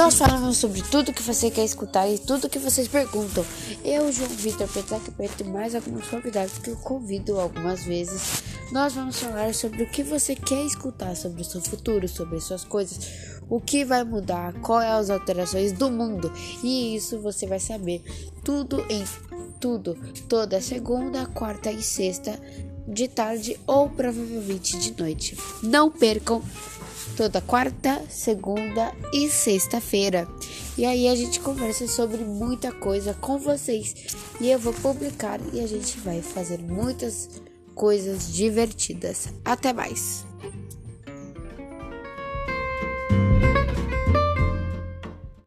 Nós falamos sobre tudo que você quer escutar e tudo que vocês perguntam. Eu, João Vitor Petrac Preto mais alguns convidados que eu convido algumas vezes. Nós vamos falar sobre o que você quer escutar sobre o seu futuro, sobre suas coisas, o que vai mudar, quais as alterações do mundo. E isso você vai saber tudo em tudo, toda segunda, quarta e sexta de tarde ou provavelmente de noite. Não percam toda quarta, segunda e sexta-feira. E aí a gente conversa sobre muita coisa com vocês. E eu vou publicar e a gente vai fazer muitas coisas divertidas. Até mais!